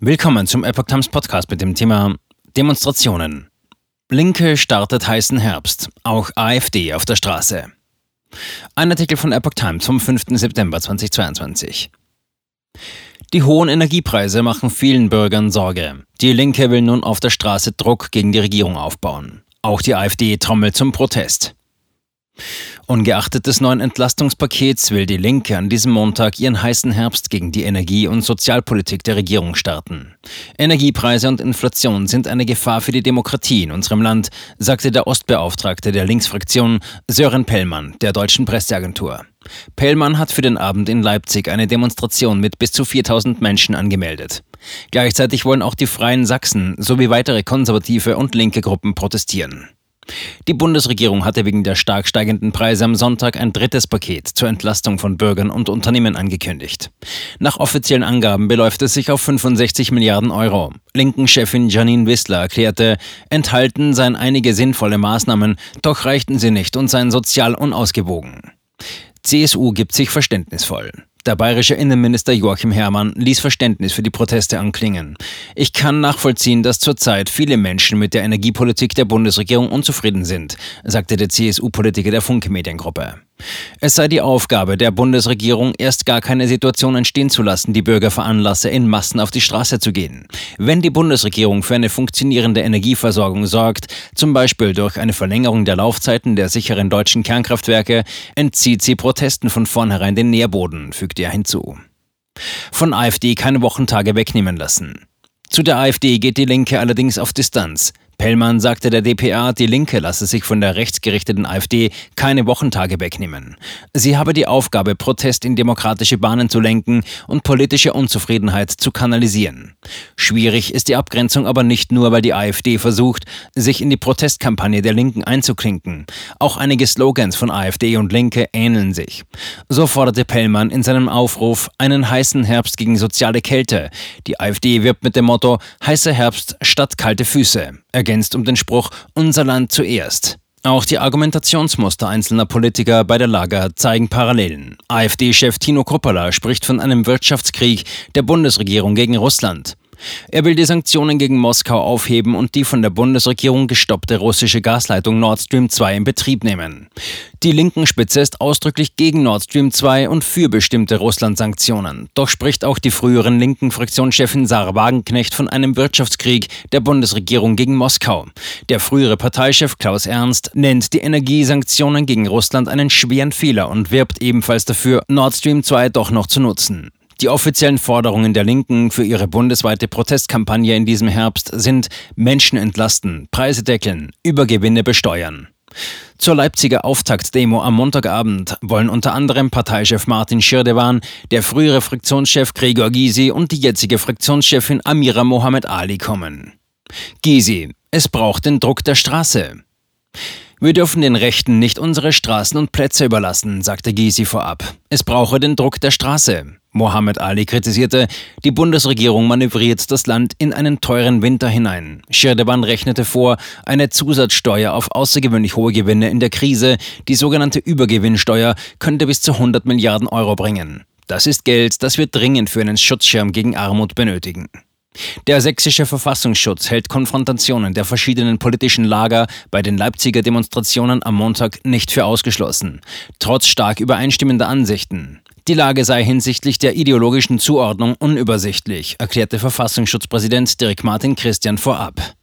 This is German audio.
Willkommen zum Epoch Times Podcast mit dem Thema Demonstrationen. Linke startet heißen Herbst, auch AfD auf der Straße. Ein Artikel von Epoch Times vom 5. September 2022. Die hohen Energiepreise machen vielen Bürgern Sorge. Die Linke will nun auf der Straße Druck gegen die Regierung aufbauen. Auch die AfD trommelt zum Protest. Ungeachtet des neuen Entlastungspakets will die Linke an diesem Montag ihren heißen Herbst gegen die Energie- und Sozialpolitik der Regierung starten. Energiepreise und Inflation sind eine Gefahr für die Demokratie in unserem Land, sagte der Ostbeauftragte der Linksfraktion Sören Pellmann der deutschen Presseagentur. Pellmann hat für den Abend in Leipzig eine Demonstration mit bis zu 4000 Menschen angemeldet. Gleichzeitig wollen auch die Freien Sachsen sowie weitere konservative und linke Gruppen protestieren. Die Bundesregierung hatte wegen der stark steigenden Preise am Sonntag ein drittes Paket zur Entlastung von Bürgern und Unternehmen angekündigt. Nach offiziellen Angaben beläuft es sich auf 65 Milliarden Euro. Linken-Chefin Janine Wissler erklärte, enthalten seien einige sinnvolle Maßnahmen, doch reichten sie nicht und seien sozial unausgewogen. CSU gibt sich verständnisvoll. Der bayerische Innenminister Joachim Herrmann ließ Verständnis für die Proteste anklingen. Ich kann nachvollziehen, dass zurzeit viele Menschen mit der Energiepolitik der Bundesregierung unzufrieden sind, sagte der CSU-Politiker der Funke Mediengruppe. Es sei die Aufgabe der Bundesregierung, erst gar keine Situation entstehen zu lassen, die Bürger veranlasse, in Massen auf die Straße zu gehen. Wenn die Bundesregierung für eine funktionierende Energieversorgung sorgt, zum Beispiel durch eine Verlängerung der Laufzeiten der sicheren deutschen Kernkraftwerke, entzieht sie Protesten von vornherein den Nährboden, fügte er hinzu. Von AfD keine Wochentage wegnehmen lassen. Zu der AfD geht die Linke allerdings auf Distanz. Pellmann sagte der dpa, die Linke lasse sich von der rechtsgerichteten AfD keine Wochentage wegnehmen. Sie habe die Aufgabe, Protest in demokratische Bahnen zu lenken und politische Unzufriedenheit zu kanalisieren. Schwierig ist die Abgrenzung aber nicht nur, weil die AfD versucht, sich in die Protestkampagne der Linken einzuklinken. Auch einige Slogans von AfD und Linke ähneln sich. So forderte Pellmann in seinem Aufruf einen heißen Herbst gegen soziale Kälte. Die AfD wirbt mit dem Motto heißer Herbst statt kalte Füße. Er ergänzt um den Spruch Unser Land zuerst. Auch die Argumentationsmuster einzelner Politiker bei der Lager zeigen Parallelen. AfD-Chef Tino Kruppala spricht von einem Wirtschaftskrieg der Bundesregierung gegen Russland. Er will die Sanktionen gegen Moskau aufheben und die von der Bundesregierung gestoppte russische Gasleitung Nord Stream 2 in Betrieb nehmen. Die linken Spitze ist ausdrücklich gegen Nord Stream 2 und für bestimmte Russland-Sanktionen. Doch spricht auch die früheren linken Fraktionschefin Sarah Wagenknecht von einem Wirtschaftskrieg der Bundesregierung gegen Moskau. Der frühere Parteichef Klaus Ernst nennt die Energiesanktionen gegen Russland einen schweren Fehler und wirbt ebenfalls dafür, Nord Stream 2 doch noch zu nutzen. Die offiziellen Forderungen der Linken für ihre bundesweite Protestkampagne in diesem Herbst sind Menschen entlasten, Preise deckeln, Übergewinne besteuern. Zur Leipziger Auftaktdemo am Montagabend wollen unter anderem Parteichef Martin Schirdewan, der frühere Fraktionschef Gregor Gysi und die jetzige Fraktionschefin Amira Mohamed Ali kommen. Gysi, es braucht den Druck der Straße. Wir dürfen den Rechten nicht unsere Straßen und Plätze überlassen, sagte Gysi vorab. Es brauche den Druck der Straße. Mohammed Ali kritisierte, die Bundesregierung manövriert das Land in einen teuren Winter hinein. Schirdewan rechnete vor, eine Zusatzsteuer auf außergewöhnlich hohe Gewinne in der Krise, die sogenannte Übergewinnsteuer, könnte bis zu 100 Milliarden Euro bringen. Das ist Geld, das wir dringend für einen Schutzschirm gegen Armut benötigen. Der sächsische Verfassungsschutz hält Konfrontationen der verschiedenen politischen Lager bei den Leipziger Demonstrationen am Montag nicht für ausgeschlossen, trotz stark übereinstimmender Ansichten. Die Lage sei hinsichtlich der ideologischen Zuordnung unübersichtlich, erklärte Verfassungsschutzpräsident Dirk Martin Christian vorab.